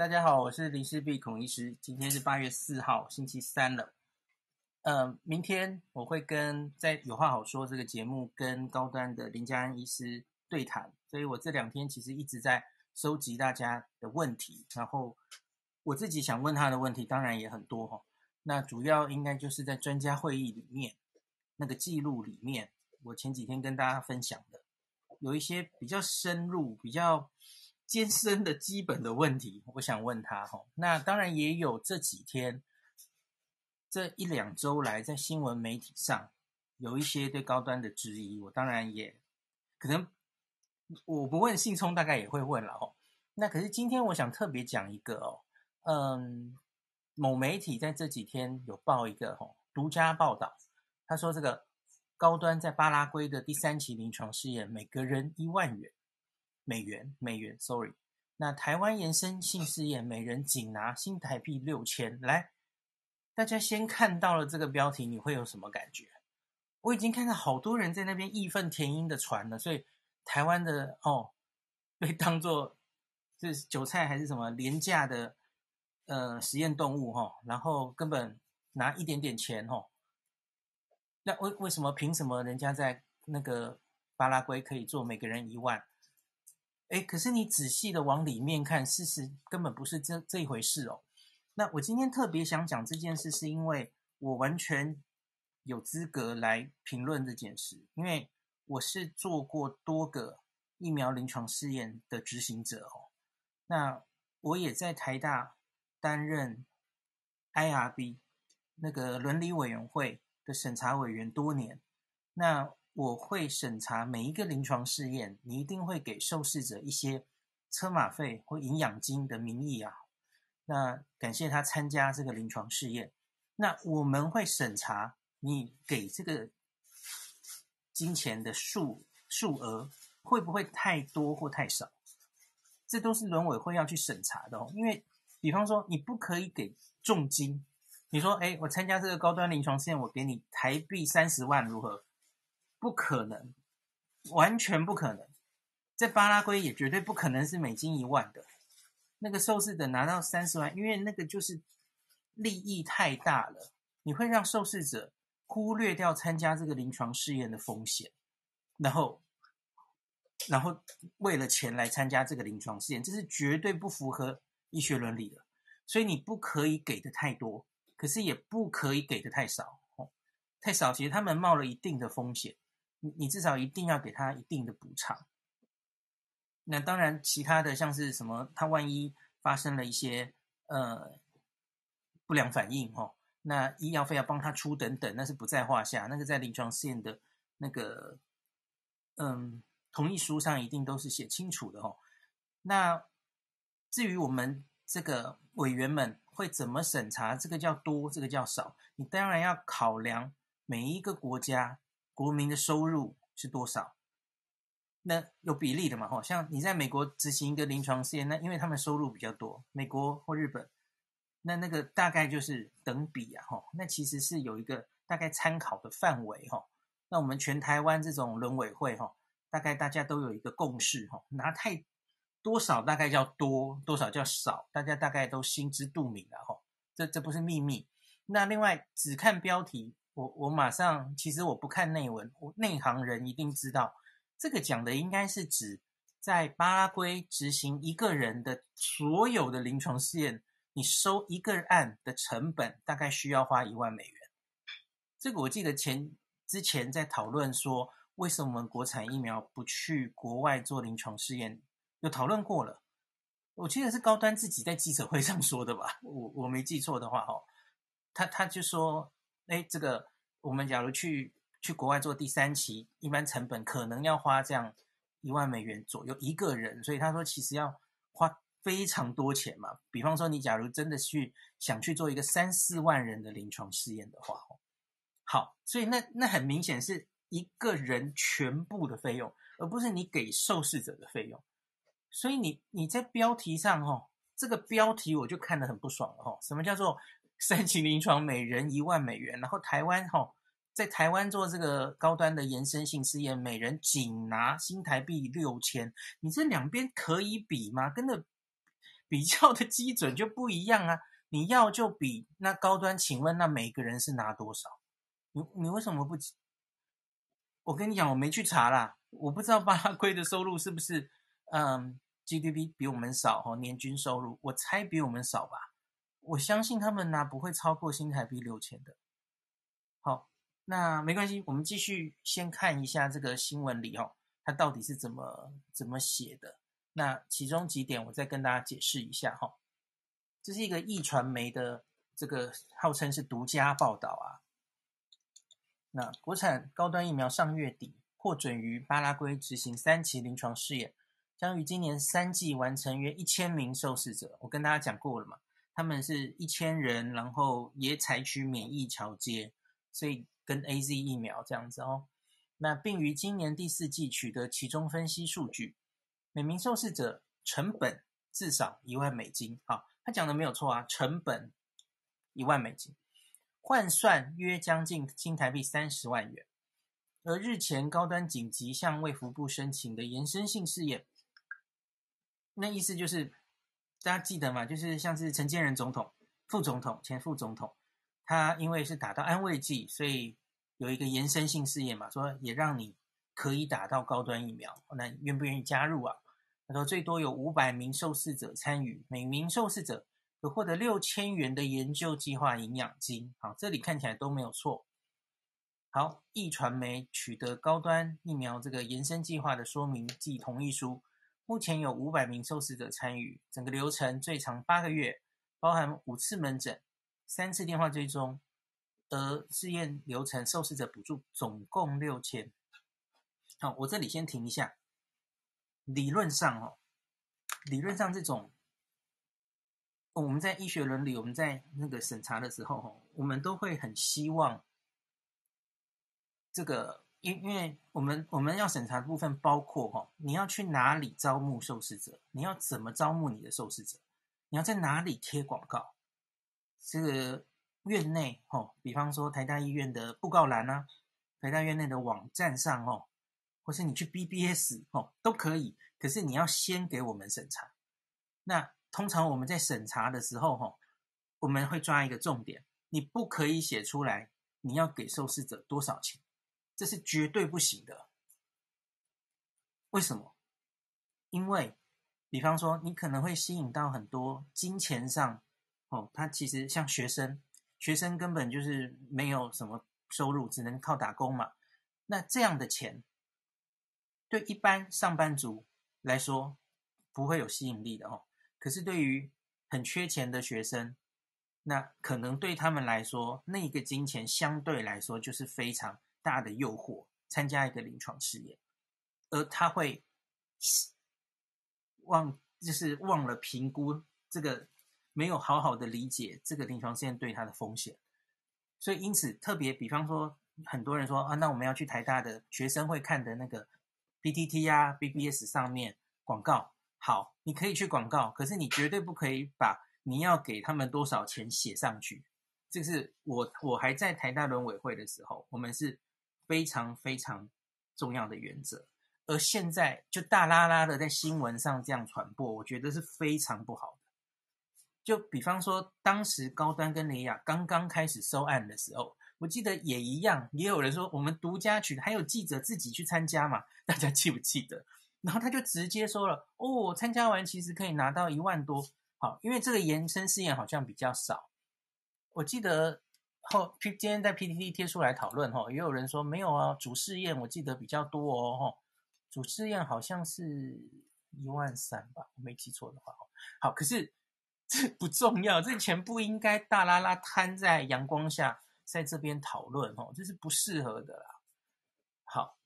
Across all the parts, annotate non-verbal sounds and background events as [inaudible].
大家好，我是林氏璧孔医师。今天是八月四号，星期三了。呃，明天我会跟在有话好说这个节目跟高端的林家安医师对谈，所以我这两天其实一直在收集大家的问题，然后我自己想问他的问题当然也很多哈。那主要应该就是在专家会议里面那个记录里面，我前几天跟大家分享的。有一些比较深入、比较艰深的基本的问题，我想问他哈。那当然也有这几天、这一两周来在新闻媒体上有一些对高端的质疑，我当然也可能我不问信聪，大概也会问了哦。那可是今天我想特别讲一个哦，嗯，某媒体在这几天有报一个哦，独家报道，他说这个。高端在巴拉圭的第三期临床试验，每个人一万元美元美元，sorry。那台湾延伸性试验，每人仅拿新台币六千。来，大家先看到了这个标题，你会有什么感觉？我已经看到好多人在那边义愤填膺的传了，所以台湾的哦，被当作是韭菜还是什么廉价的呃实验动物哈、哦，然后根本拿一点点钱哈。哦那为为什么凭什么人家在那个巴拉圭可以做每个人一万？哎，可是你仔细的往里面看，事实根本不是这这一回事哦。那我今天特别想讲这件事，是因为我完全有资格来评论这件事，因为我是做过多个疫苗临床试验的执行者哦。那我也在台大担任 IRB 那个伦理委员会的。审查委员多年，那我会审查每一个临床试验，你一定会给受试者一些车马费或营养金的名义啊。那感谢他参加这个临床试验。那我们会审查你给这个金钱的数数额会不会太多或太少，这都是伦委会要去审查的哦。因为比方说，你不可以给重金。你说，哎，我参加这个高端临床试验，我给你台币三十万，如何？不可能，完全不可能。在巴拉圭也绝对不可能是美金一万的。那个受试者拿到三十万，因为那个就是利益太大了，你会让受试者忽略掉参加这个临床试验的风险，然后，然后为了钱来参加这个临床试验，这是绝对不符合医学伦理的。所以你不可以给的太多。可是也不可以给的太少哦，太少其实他们冒了一定的风险，你你至少一定要给他一定的补偿。那当然，其他的像是什么，他万一发生了一些呃不良反应哦，那医药费要帮他出等等，那是不在话下。那个在临床试验的那个嗯同意书上一定都是写清楚的哦。那至于我们这个委员们。会怎么审查？这个叫多，这个叫少。你当然要考量每一个国家国民的收入是多少，那有比例的嘛？吼，像你在美国执行一个临床试验，那因为他们收入比较多，美国或日本，那那个大概就是等比啊，哈，那其实是有一个大概参考的范围，哈。那我们全台湾这种伦委会，哈，大概大家都有一个共识，哈，拿太。多少大概叫多，多少叫少，大家大概都心知肚明了哈。这这不是秘密。那另外只看标题，我我马上其实我不看内文，我内行人一定知道，这个讲的应该是指在巴拉圭执行一个人的所有的临床试验，你收一个案的成本大概需要花一万美元。这个我记得前之前在讨论说，为什么我们国产疫苗不去国外做临床试验？有讨论过了，我记得是高端自己在记者会上说的吧，我我没记错的话哦，他他就说，哎，这个我们假如去去国外做第三期，一般成本可能要花这样一万美元左右一个人，所以他说其实要花非常多钱嘛。比方说你假如真的去想去做一个三四万人的临床试验的话，好，所以那那很明显是一个人全部的费用，而不是你给受试者的费用。所以你你在标题上哦，这个标题我就看得很不爽了哦。什么叫做三期临床每人一万美元？然后台湾哈，在台湾做这个高端的延伸性试验，每人仅拿新台币六千。你这两边可以比吗？跟的比较的基准就不一样啊。你要就比那高端，请问那每个人是拿多少？你你为什么不？我跟你讲，我没去查啦，我不知道巴拉圭的收入是不是嗯 GDP 比我们少哦，年均收入我猜比我们少吧。我相信他们拿不会超过新台币六千的。好，那没关系，我们继续先看一下这个新闻里哦，它到底是怎么怎么写的。那其中几点我再跟大家解释一下哈。这是一个易传媒的这个号称是独家报道啊。那国产高端疫苗上月底获准于巴拉圭执行三期临床试验，将于今年三季完成约一千名受试者。我跟大家讲过了嘛，他们是一千人，然后也采取免疫桥接，所以跟 AZ 疫苗这样子哦。那并于今年第四季取得其中分析数据，每名受试者成本至少一万美金。好，他讲的没有错啊，成本一万美金。换算约将近新台币三十万元，而日前高端紧急向卫福部申请的延伸性试验，那意思就是大家记得吗？就是像是陈建仁总统、副总统、前副总统，他因为是打到安慰剂，所以有一个延伸性试验嘛，说也让你可以打到高端疫苗，那愿不愿意加入啊？他说最多有五百名受试者参与，每名受试者。有获得六千元的研究计划营养金，好，这里看起来都没有错。好，易传媒取得高端疫苗这个延伸计划的说明暨同意书，目前有五百名受试者参与，整个流程最长八个月，包含五次门诊、三次电话追踪，而试验流程受试者补助总共六千。好，我这里先停一下。理论上哦，理论上这种。我们在医学伦理，我们在那个审查的时候，我们都会很希望这个，因因为我们我们要审查的部分包括哈，你要去哪里招募受试者，你要怎么招募你的受试者，你要在哪里贴广告，这个院内哈，比方说台大医院的布告栏啊，台大院内的网站上哦，或是你去 BBS 哦都可以，可是你要先给我们审查，那。通常我们在审查的时候，哈，我们会抓一个重点，你不可以写出来你要给受试者多少钱，这是绝对不行的。为什么？因为，比方说，你可能会吸引到很多金钱上，哦，他其实像学生，学生根本就是没有什么收入，只能靠打工嘛。那这样的钱，对一般上班族来说，不会有吸引力的哦。可是对于很缺钱的学生，那可能对他们来说，那个金钱相对来说就是非常大的诱惑，参加一个临床试验，而他会忘，就是忘了评估这个，没有好好的理解这个临床试验对他的风险，所以因此特别，比方说很多人说啊，那我们要去台大的学生会看的那个 PTT 啊、BBS 上面广告。好，你可以去广告，可是你绝对不可以把你要给他们多少钱写上去。这是我我还在台大伦委会的时候，我们是非常非常重要的原则。而现在就大拉拉的在新闻上这样传播，我觉得是非常不好的。就比方说，当时高端跟雷亚刚刚开始收案的时候，我记得也一样，也有人说我们独家取，还有记者自己去参加嘛，大家记不记得？然后他就直接说了：“哦，参加完其实可以拿到一万多，好，因为这个延伸试验好像比较少。我记得后今天在 PTT 贴出来讨论哈，也有人说没有啊，主试验我记得比较多哦，哈，主试验好像是一万三吧，我没记错的话，好，可是这不重要，这钱不应该大拉拉摊在阳光下，在这边讨论哦，这是不适合的啦。好，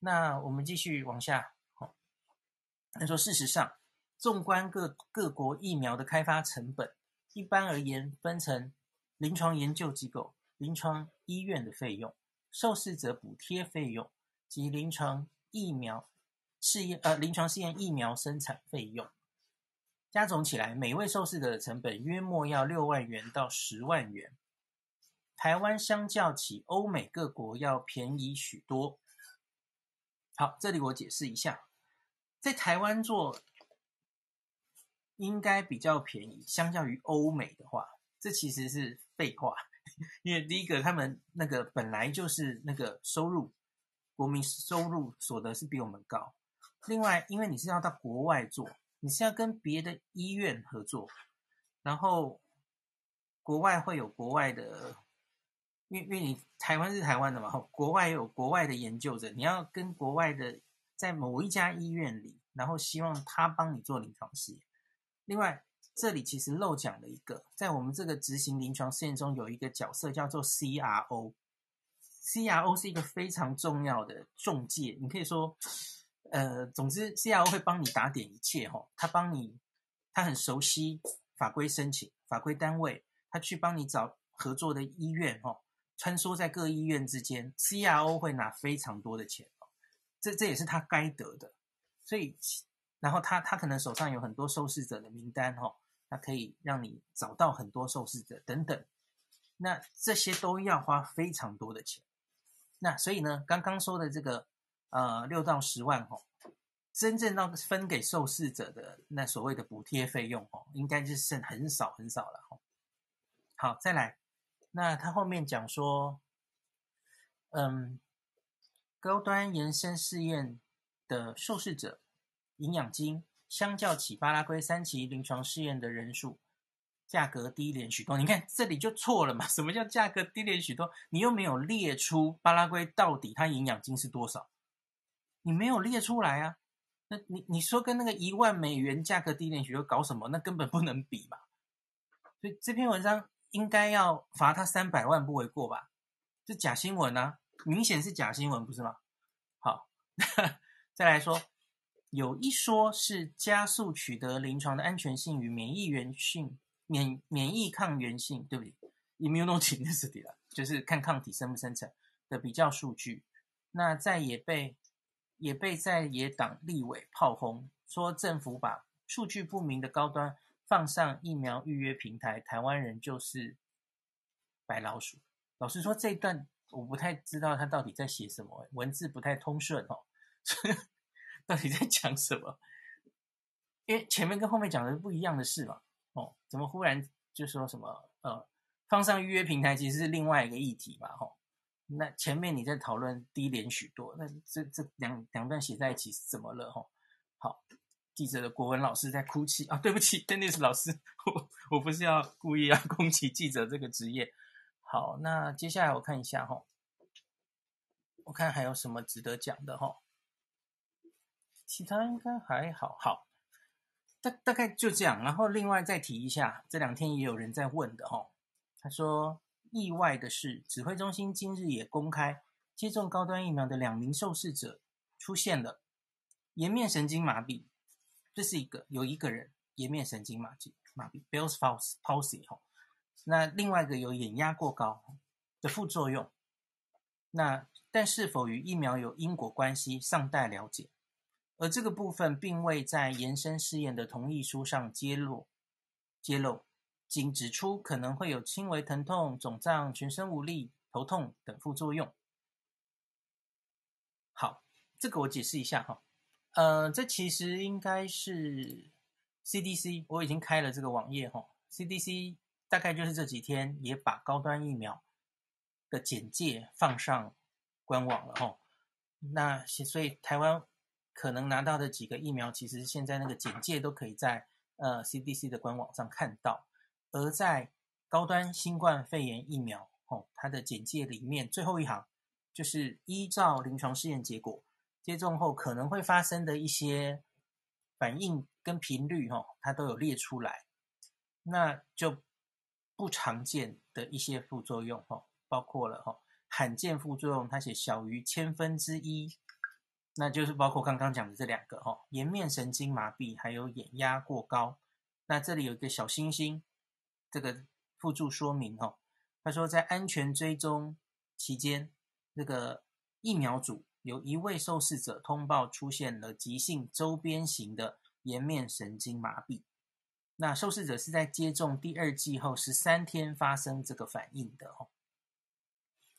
那我们继续往下。”他说：“事实上，纵观各各国疫苗的开发成本，一般而言，分成临床研究机构、临床医院的费用、受试者补贴费用及临床疫苗试验呃临床试验疫苗生产费用，加总起来，每位受试者的成本约莫要六万元到十万元。台湾相较起欧美各国要便宜许多。好，这里我解释一下。”在台湾做应该比较便宜，相较于欧美的话，这其实是废话。[laughs] 因为第一个，他们那个本来就是那个收入，国民收入所得是比我们高。另外，因为你是要到国外做，你是要跟别的医院合作，然后国外会有国外的，因为因为你台湾是台湾的嘛，国外有国外的研究者，你要跟国外的在某一家医院里，然后希望他帮你做临床试验。另外。这里其实漏讲了一个，在我们这个执行临床试验中有一个角色叫做 CRO，CRO 是一个非常重要的中介。你可以说，呃，总之 CRO 会帮你打点一切哈，他帮你，他很熟悉法规申请、法规单位，他去帮你找合作的医院哈，穿梭在各医院之间，CRO 会拿非常多的钱哦，这这也是他该得的。所以，然后他他可能手上有很多受试者的名单哈。它可以让你找到很多受试者等等，那这些都要花非常多的钱。那所以呢，刚刚说的这个呃六到十万哦，真正到分给受试者的那所谓的补贴费用哦，应该是剩很少很少了哦。好，再来，那他后面讲说，嗯，高端延伸试验的受试者营养金。相较起巴拉圭三期临床试验的人数，价格低廉许多。你看这里就错了嘛？[laughs] 什么叫价格低廉许多？你又没有列出巴拉圭到底它营养金是多少，你没有列出来啊？那你你说跟那个一万美元价格低廉许多搞什么？那根本不能比嘛。所以这篇文章应该要罚他三百万不为过吧？这假新闻啊，明显是假新闻，不是吗？好，[laughs] 再来说。有一说是加速取得临床的安全性与免疫原性、免免疫抗原性，对不对？Immunogenicity 了，就是看抗体生不生成的比较数据。那在也被也被在野党立委炮轰，说政府把数据不明的高端放上疫苗预约平台，台湾人就是白老鼠。老实说，这一段我不太知道他到底在写什么，文字不太通顺哦。[laughs] 到底在讲什么？因为前面跟后面讲的是不一样的事嘛。哦，怎么忽然就说什么呃，放上预约平台其实是另外一个议题嘛？哦，那前面你在讨论低廉许多，那这这两两段写在一起是怎么了？哦，好，记者的国文老师在哭泣啊，对不起，Dennis 老师，我我不是要故意要攻击记者这个职业。好，那接下来我看一下哈，我看还有什么值得讲的哈。其他应该还好，好，大大概就这样。然后另外再提一下，这两天也有人在问的哈。他说，意外的是，指挥中心今日也公开接种高端疫苗的两名受试者出现了颜面神经麻痹，这是一个有一个人颜面神经麻痹麻痹 Bell's palsy 哈。那另外一个有眼压过高的副作用。那但是否与疫苗有因果关系，尚待了解。而这个部分并未在延伸试验的同意书上揭露，揭露仅指出可能会有轻微疼痛、肿胀、全身无力、头痛等副作用。好，这个我解释一下哈，呃，这其实应该是 CDC，我已经开了这个网页哈，CDC 大概就是这几天也把高端疫苗的简介放上官网了哈，那所以台湾。可能拿到的几个疫苗，其实现在那个简介都可以在呃 CDC 的官网上看到。而在高端新冠肺炎疫苗，哦，它的简介里面最后一行就是依照临床试验结果，接种后可能会发生的一些反应跟频率，哦，它都有列出来。那就不常见的一些副作用，哦，包括了哈罕见副作用，它写小于千分之一。那就是包括刚刚讲的这两个哈，颜面神经麻痹，还有眼压过高。那这里有一个小星星，这个附注说明哦，他说在安全追踪期间，这个疫苗组有一位受试者通报出现了急性周边型的颜面神经麻痹。那受试者是在接种第二剂后十三天发生这个反应的哦。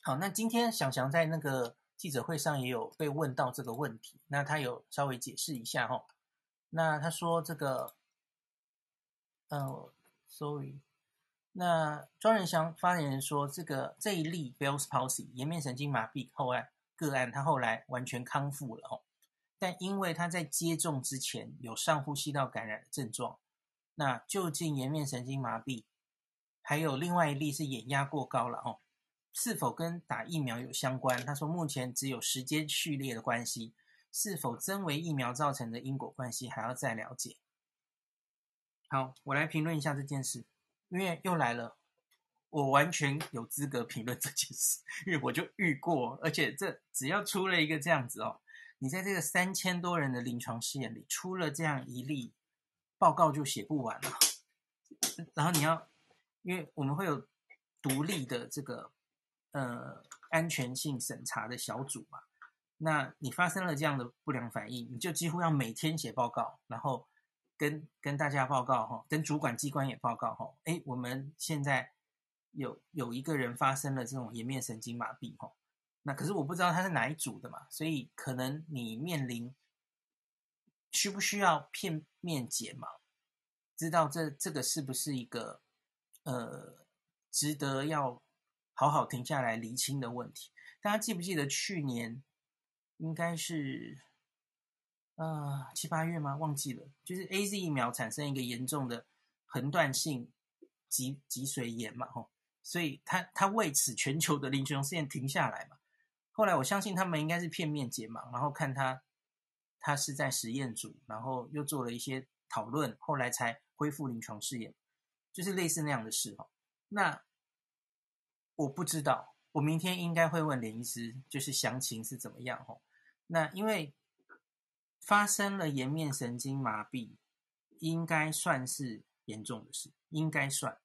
好，那今天想想在那个。记者会上也有被问到这个问题，那他有稍微解释一下哈。那他说这个呃，sorry，那庄仁祥发言人说，这个这一例 Bell's palsy 颜面神经麻痹后案个案，他后来完全康复了哦，但因为他在接种之前有上呼吸道感染的症状，那究竟颜面神经麻痹，还有另外一例是眼压过高了哦，是否跟打疫苗有相关？他说目前只有时间序列的关系。是否真为疫苗造成的因果关系，还要再了解。好，我来评论一下这件事，因为又来了，我完全有资格评论这件事，因为我就遇过，而且这只要出了一个这样子哦，你在这个三千多人的临床试验里出了这样一例，报告就写不完了。然后你要，因为我们会有独立的这个呃安全性审查的小组嘛。那你发生了这样的不良反应，你就几乎要每天写报告，然后跟跟大家报告哈，跟主管机关也报告哈。哎，我们现在有有一个人发生了这种颜面神经麻痹哈，那可是我不知道他是哪一组的嘛，所以可能你面临需不需要片面解盲，知道这这个是不是一个呃值得要好好停下来厘清的问题？大家记不记得去年？应该是，呃，七八月吗？忘记了。就是 AZ 疫苗产生一个严重的横断性脊脊髓炎嘛，吼，所以他他为此全球的临床试验停下来嘛。后来我相信他们应该是片面解盲，然后看他他是在实验组，然后又做了一些讨论，后来才恢复临床试验，就是类似那样的事哈。那我不知道，我明天应该会问林医师，就是详情是怎么样吼。那因为发生了颜面神经麻痹，应该算是严重的事，应该算。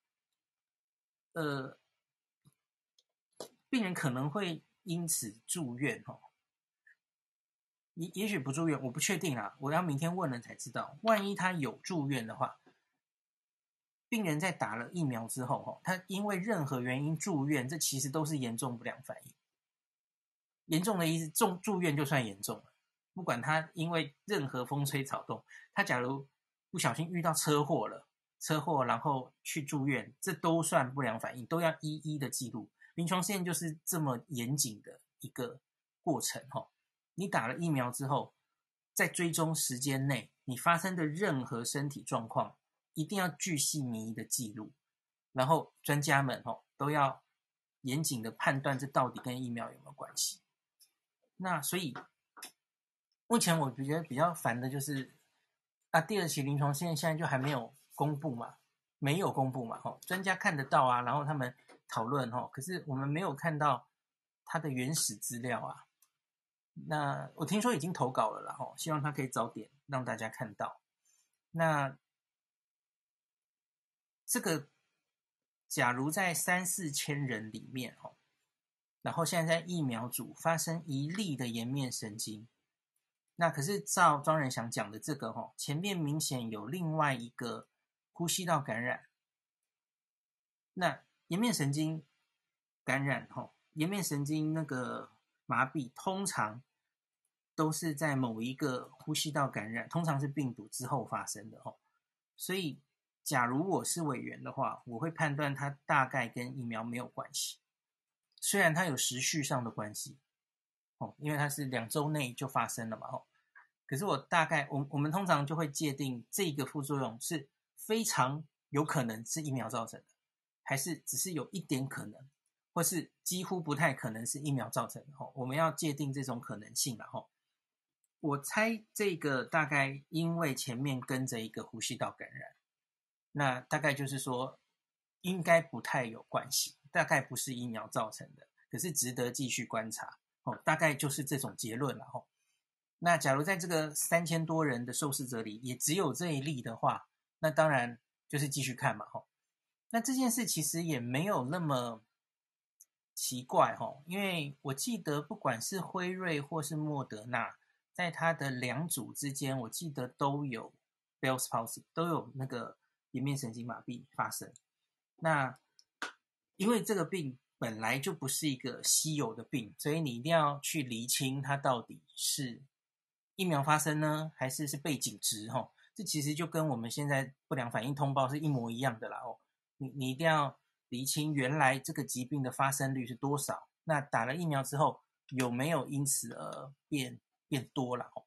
呃，病人可能会因此住院哦，也也许不住院，我不确定啊，我要明天问了才知道。万一他有住院的话，病人在打了疫苗之后，哈，他因为任何原因住院，这其实都是严重不良反应。严重的意思，重住院就算严重了。不管他因为任何风吹草动，他假如不小心遇到车祸了，车祸然后去住院，这都算不良反应，都要一一的记录。临床试验就是这么严谨的一个过程哈。你打了疫苗之后，在追踪时间内，你发生的任何身体状况，一定要巨细靡遗的记录，然后专家们吼都要严谨的判断这到底跟疫苗有没有关系。那所以，目前我觉得比较烦的就是，啊，第二期临床试验现在就还没有公布嘛，没有公布嘛，吼，专家看得到啊，然后他们讨论吼，可是我们没有看到他的原始资料啊。那我听说已经投稿了啦，吼，希望他可以早点让大家看到。那这个，假如在三四千人里面，哦。然后现在在疫苗组发生一例的颜面神经，那可是照庄人祥讲的这个哦，前面明显有另外一个呼吸道感染。那颜面神经感染哦，颜面神经那个麻痹通常都是在某一个呼吸道感染，通常是病毒之后发生的哦。所以，假如我是委员的话，我会判断它大概跟疫苗没有关系。虽然它有时序上的关系，哦，因为它是两周内就发生了嘛，哦，可是我大概，我我们通常就会界定这个副作用是非常有可能是疫苗造成的，还是只是有一点可能，或是几乎不太可能是疫苗造成的，哦，我们要界定这种可能性了，哦，我猜这个大概因为前面跟着一个呼吸道感染，那大概就是说应该不太有关系。大概不是疫苗造成的，可是值得继续观察哦。大概就是这种结论了哦。那假如在这个三千多人的受试者里，也只有这一例的话，那当然就是继续看嘛哦。那这件事其实也没有那么奇怪哦，因为我记得不管是辉瑞或是莫德纳，在它的两组之间，我记得都有 Bell's palsy，都有那个颜面神经麻痹发生。那因为这个病本来就不是一个稀有的病，所以你一定要去厘清它到底是疫苗发生呢，还是是背景值？哈，这其实就跟我们现在不良反应通报是一模一样的啦哦。你你一定要厘清原来这个疾病的发生率是多少，那打了疫苗之后有没有因此而变变多了哦？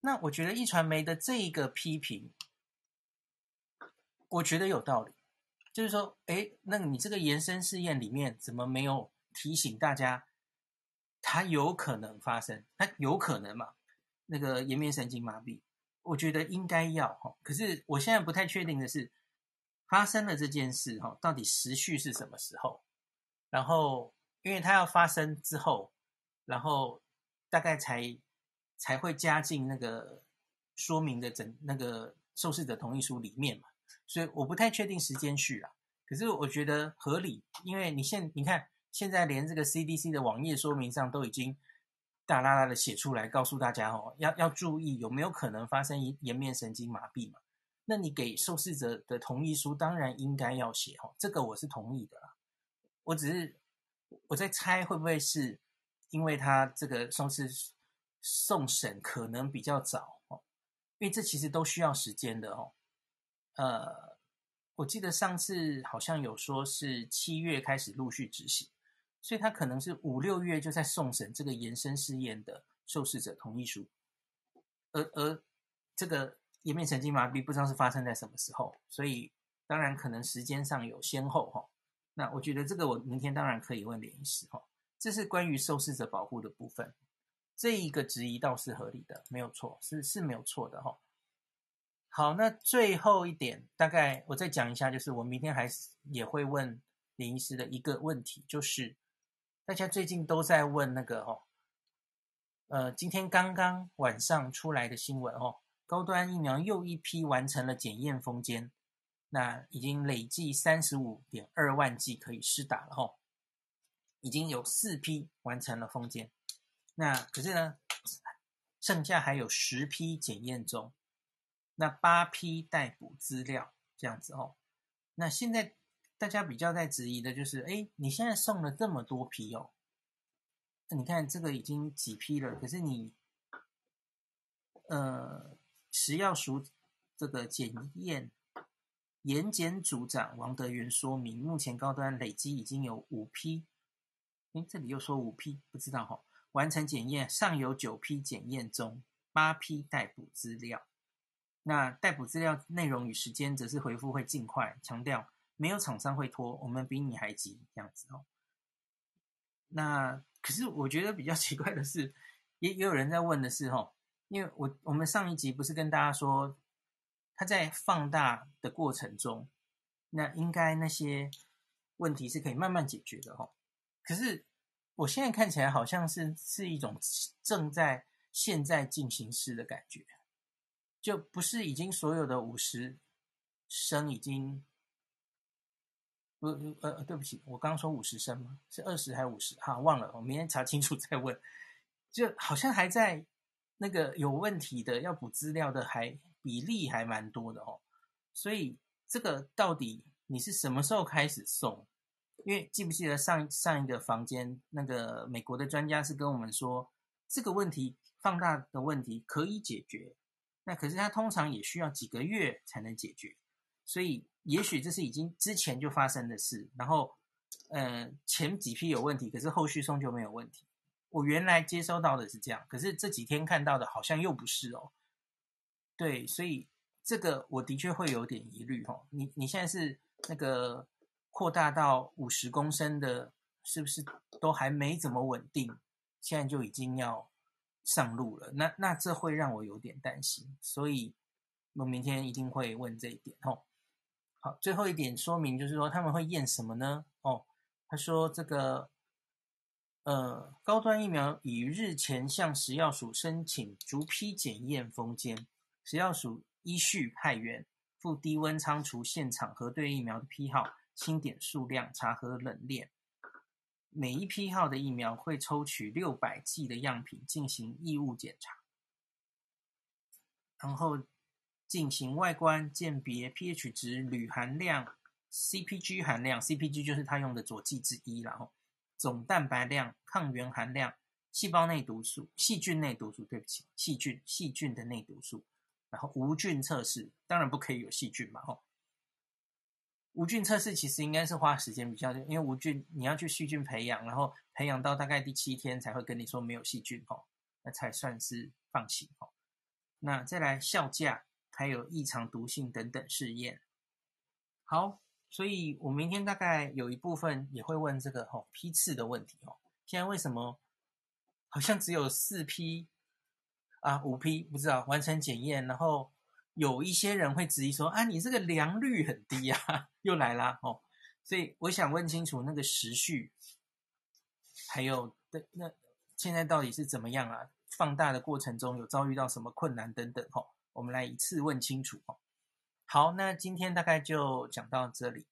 那我觉得一传媒的这一个批评，我觉得有道理，就是说，哎，那你这个延伸试验里面怎么没有提醒大家，它有可能发生，它有可能嘛？那个颜面神经麻痹，我觉得应该要哈。可是我现在不太确定的是，发生了这件事哈，到底时序是什么时候？然后，因为它要发生之后，然后大概才。才会加进那个说明的整那个受试者同意书里面嘛，所以我不太确定时间序啊。可是我觉得合理，因为你现你看现在连这个 CDC 的网页说明上都已经大啦啦的写出来，告诉大家哦，要要注意有没有可能发生颜面神经麻痹嘛。那你给受试者的同意书当然应该要写哦，这个我是同意的啦。我只是我在猜会不会是因为他这个受试。送审可能比较早哦，因为这其实都需要时间的哦。呃，我记得上次好像有说是七月开始陆续执行，所以他可能是五六月就在送审这个延伸试验的受试者同意书，而而这个颜面神经麻痹不知道是发生在什么时候，所以当然可能时间上有先后哈。那我觉得这个我明天当然可以问连医师哈，这是关于受试者保护的部分。这一个质疑倒是合理的，没有错，是是没有错的哈、哦。好，那最后一点，大概我再讲一下，就是我明天还是也会问林医师的一个问题，就是大家最近都在问那个哦，呃，今天刚刚晚上出来的新闻哦，高端疫苗又一批完成了检验封缄，那已经累计三十五点二万剂可以施打了、哦，已经有四批完成了封缄。那可是呢，剩下还有十批检验中，那八批待补资料这样子哦。那现在大家比较在质疑的就是，哎，你现在送了这么多批哦，那你看这个已经几批了，可是你，呃，食药署这个检验研检组长王德元说明，目前高端累积已经有五批，哎，这里又说五批，不知道哈、哦。完成检验，尚有九批检验中，八批待补资料。那逮捕资料内容与时间，则是回复会尽快，强调没有厂商会拖，我们比你还急，这样子哦。那可是我觉得比较 [laughs] 奇怪的是，也也有人在问的是，哦，因为我我们上一集不是跟大家说，他在放大的过程中，那应该那些问题是可以慢慢解决的，哦。可是。我现在看起来好像是是一种正在现在进行式的感觉，就不是已经所有的五十升已经，呃呃对不起，我刚刚说五十升吗？是二十还是五十？哈，忘了，我明天查清楚再问。就好像还在那个有问题的要补资料的还比例还蛮多的哦，所以这个到底你是什么时候开始送？因为记不记得上上一个房间那个美国的专家是跟我们说，这个问题放大的问题可以解决，那可是它通常也需要几个月才能解决，所以也许这是已经之前就发生的事，然后呃前几批有问题，可是后续送就没有问题。我原来接收到的是这样，可是这几天看到的好像又不是哦。对，所以这个我的确会有点疑虑哦。你你现在是那个。扩大到五十公升的，是不是都还没怎么稳定？现在就已经要上路了，那那这会让我有点担心，所以我明天一定会问这一点哦。好，最后一点说明就是说他们会验什么呢？哦，他说这个呃高端疫苗已日前向食药署申请逐批检验封签，食药署依序派员赴低温仓储现场核对疫苗的批号。清点数量，查核冷链。每一批号的疫苗会抽取六百剂的样品进行异物检查，然后进行外观鉴别、pH 值、铝含量、CpG 含量，CpG 就是他用的佐剂之一，然后总蛋白量、抗原含量、细胞内毒素、细菌内毒素，对不起，细菌细菌的内毒素，然后无菌测试，当然不可以有细菌嘛，吼。无菌测试其实应该是花时间比较久，因为无菌你要去细菌培养，然后培养到大概第七天才会跟你说没有细菌，吼，那才算是放行，吼。那再来效价，还有异常毒性等等试验。好，所以我明天大概有一部分也会问这个吼批次的问题，吼。现在为什么好像只有四批啊，五批不知道完成检验，然后有一些人会质疑说啊，你这个良率很低啊，又来啦哦。所以我想问清楚那个时序，还有的那现在到底是怎么样啊？放大的过程中有遭遇到什么困难等等哦，我们来一次问清楚哦。好，那今天大概就讲到这里。